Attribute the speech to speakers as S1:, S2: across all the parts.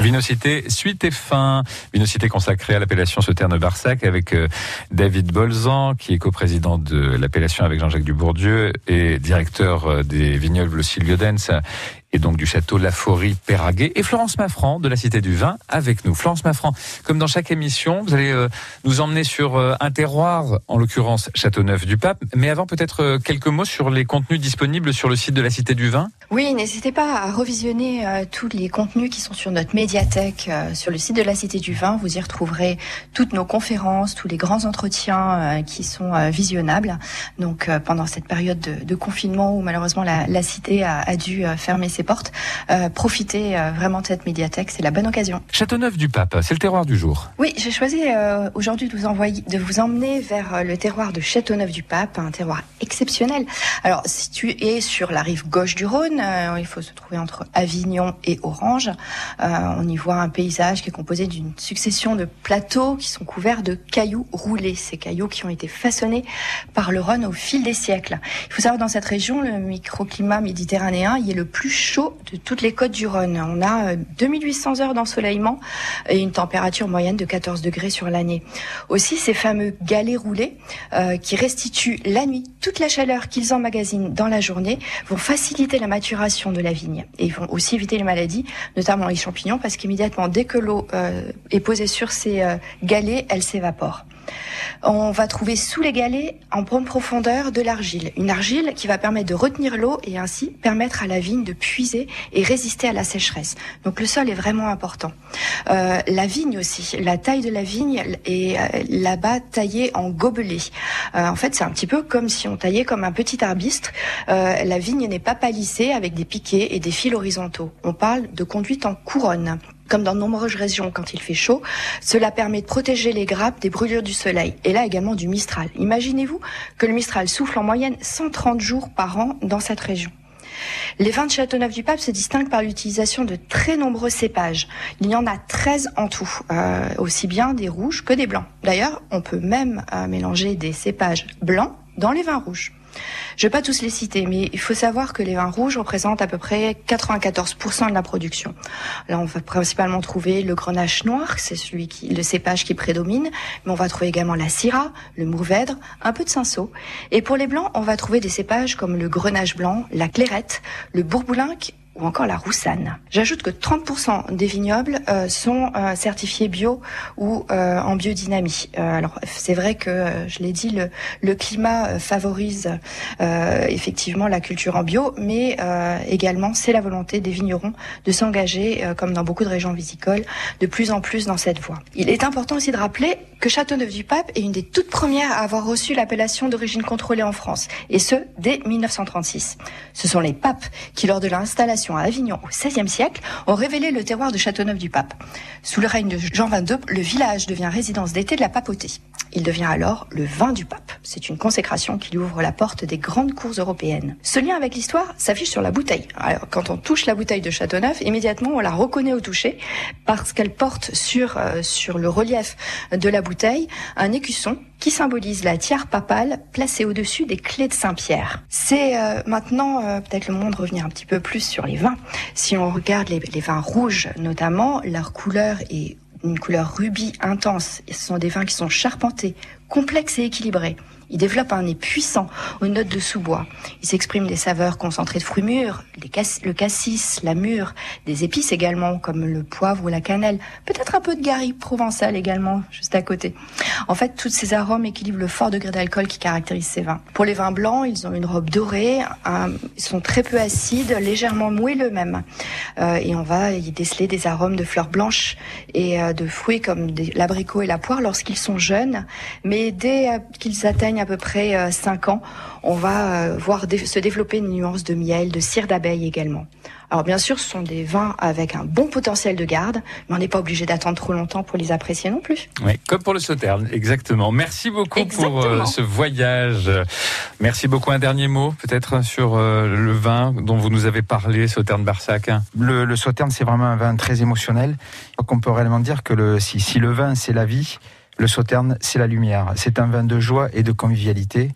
S1: Vinocité, suite et fin. Vinocité consacrée à l'appellation Sauterne-Barsac avec euh, David Bolzan, qui est coprésident de l'appellation avec Jean-Jacques Dubourdieu et directeur euh, des vignobles Le Sylviodens et donc du château Laforie Péraguet et Florence Maffran de la Cité du Vin avec nous. Florence Maffran, comme dans chaque émission, vous allez euh, nous emmener sur euh, un terroir, en l'occurrence Châteauneuf du Pape. Mais avant, peut-être euh, quelques mots sur les contenus disponibles sur le site de la Cité du Vin.
S2: Oui, n'hésitez pas à revisionner tous les contenus qui sont sur notre médiathèque, sur le site de la Cité du Vin. Vous y retrouverez toutes nos conférences, tous les grands entretiens qui sont visionnables. Donc pendant cette période de, confinement où malheureusement la, Cité a dû fermer ses portes. Euh, profitez euh, vraiment de cette médiathèque, c'est la bonne occasion.
S1: Châteauneuf du Pape, c'est le terroir du jour.
S2: Oui, j'ai choisi euh, aujourd'hui de vous envoyer, de vous emmener vers le terroir de Châteauneuf du Pape, un terroir exceptionnel. Alors, situé sur la rive gauche du Rhône, il faut se trouver entre Avignon et Orange. on y voit un paysage qui est composé d'une succession de plateaux qui sont couverts de cailloux roulés. Ces cailloux qui ont été façonnés par le Rhône au fil des siècles. Il faut savoir dans cette région, le microclimat méditerranéen y est le plus chaud de toutes les côtes du Rhône. On a 2800 euh, heures d'ensoleillement et une température moyenne de 14 degrés sur l'année. Aussi, ces fameux galets roulés euh, qui restituent la nuit toute la chaleur qu'ils emmagasinent dans la journée vont faciliter la maturation de la vigne et ils vont aussi éviter les maladies, notamment les champignons, parce qu'immédiatement, dès que l'eau euh, est posée sur ces galets, elle s'évapore. On va trouver sous les galets, en profondeur, de l'argile. Une argile qui va permettre de retenir l'eau et ainsi permettre à la vigne de puiser et résister à la sécheresse. Donc le sol est vraiment important. Euh, la vigne aussi, la taille de la vigne est euh, là-bas taillée en gobelet. Euh, en fait, c'est un petit peu comme si on taillait comme un petit arbuste. la vigne n'est pas palissée avec des piquets et des fils horizontaux. On parle de conduite en couronne comme dans de nombreuses régions quand il fait chaud. Cela permet de protéger les grappes des brûlures du soleil et là également du Mistral. Imaginez-vous que le Mistral souffle en moyenne 130 jours par an dans cette région. Les vins de Châteauneuf-du-Pape se distinguent par l'utilisation de très nombreux cépages. Il y en a 13 en tout, euh, aussi bien des rouges que des blancs. D'ailleurs, on peut même euh, mélanger des cépages blancs dans les vins rouges. Je vais pas tous les citer, mais il faut savoir que les vins rouges représentent à peu près 94% de la production. Là, on va principalement trouver le grenache noir, c'est celui qui, le cépage qui prédomine, mais on va trouver également la syrah, le mourvèdre, un peu de cinsault. Et pour les blancs, on va trouver des cépages comme le grenache blanc, la clairette, le bourboulinque ou encore la roussanne. J'ajoute que 30% des vignobles euh, sont euh, certifiés bio ou euh, en biodynamie. alors c'est vrai que je l'ai dit, le, le climat favorise effectivement la culture en bio, mais également c'est la volonté des vignerons de s'engager, comme dans beaucoup de régions viticoles, de plus en plus dans cette voie. Il est important aussi de rappeler que Châteauneuf-du-Pape est une des toutes premières à avoir reçu l'appellation d'origine contrôlée en France, et ce dès 1936. Ce sont les papes qui, lors de l'installation à Avignon au XVIe siècle ont révélé le terroir de Châteauneuf-du-Pape. Sous le règne de Jean XXII, le village devient résidence d'été de la papauté. Il devient alors le vin du pape. C'est une consécration qui lui ouvre la porte des grandes cours européennes. Ce lien avec l'histoire s'affiche sur la bouteille. Alors, quand on touche la bouteille de Châteauneuf, immédiatement on la reconnaît au toucher parce qu'elle porte sur, euh, sur le relief de la bouteille un écusson qui symbolise la tiare papale placée au-dessus des clés de Saint-Pierre. C'est euh, maintenant euh, peut-être le moment de revenir un petit peu plus sur les vins. Si on regarde les, les vins rouges notamment, leur couleur est une couleur rubis intense. Ce sont des vins qui sont charpentés, complexes et équilibrés. Il développe un nez puissant aux notes de sous-bois. Il s'exprime des saveurs concentrées de fruits mûrs, le cassis, la mûre, des épices également, comme le poivre ou la cannelle. Peut-être un peu de garrigue provençal également, juste à côté. En fait, tous ces arômes équilibrent le fort degré d'alcool qui caractérise ces vins. Pour les vins blancs, ils ont une robe dorée, ils sont très peu acides, légèrement moelleux même. Euh, et on va y déceler des arômes de fleurs blanches et euh, de fruits comme l'abricot et la poire lorsqu'ils sont jeunes. Mais dès euh, qu'ils atteignent à peu près 5 euh, ans, on va euh, voir se développer une nuance de miel, de cire d'abeille également. Alors bien sûr, ce sont des vins avec un bon potentiel de garde, mais on n'est pas obligé d'attendre trop longtemps pour les apprécier non plus.
S1: Oui, comme pour le sauterne, exactement. Merci beaucoup pour euh, ce voyage. Merci beaucoup. Un dernier mot, peut-être, sur le vin dont vous nous avez parlé, sauterne Barsac.
S3: Le, le sauterne, c'est vraiment un vin très émotionnel. Donc on peut réellement dire que le, si, si le vin, c'est la vie, le sauterne, c'est la lumière. C'est un vin de joie et de convivialité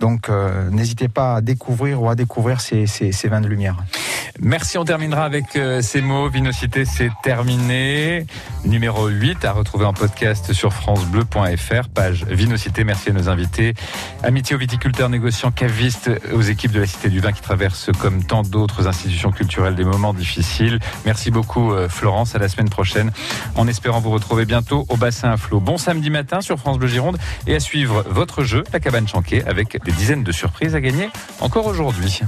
S3: Donc euh, n'hésitez pas à découvrir ou à découvrir ces, ces, ces vins de lumière.
S1: Merci, on terminera avec euh, ces mots. Vinocité, c'est terminé. Numéro 8 à retrouver en podcast sur francebleu.fr, page Vinocité. Merci à nos invités. Amitié aux viticulteurs, négociants, cavistes, aux équipes de la Cité du Vin qui traversent comme tant d'autres institutions culturelles des moments difficiles. Merci beaucoup euh, Florence, à la semaine prochaine. En espérant vous retrouver bientôt au bassin à flot. Bon samedi matin sur France Bleu Gironde et à suivre votre jeu, la cabane chanquée, avec des dizaines de surprises à gagner encore aujourd'hui.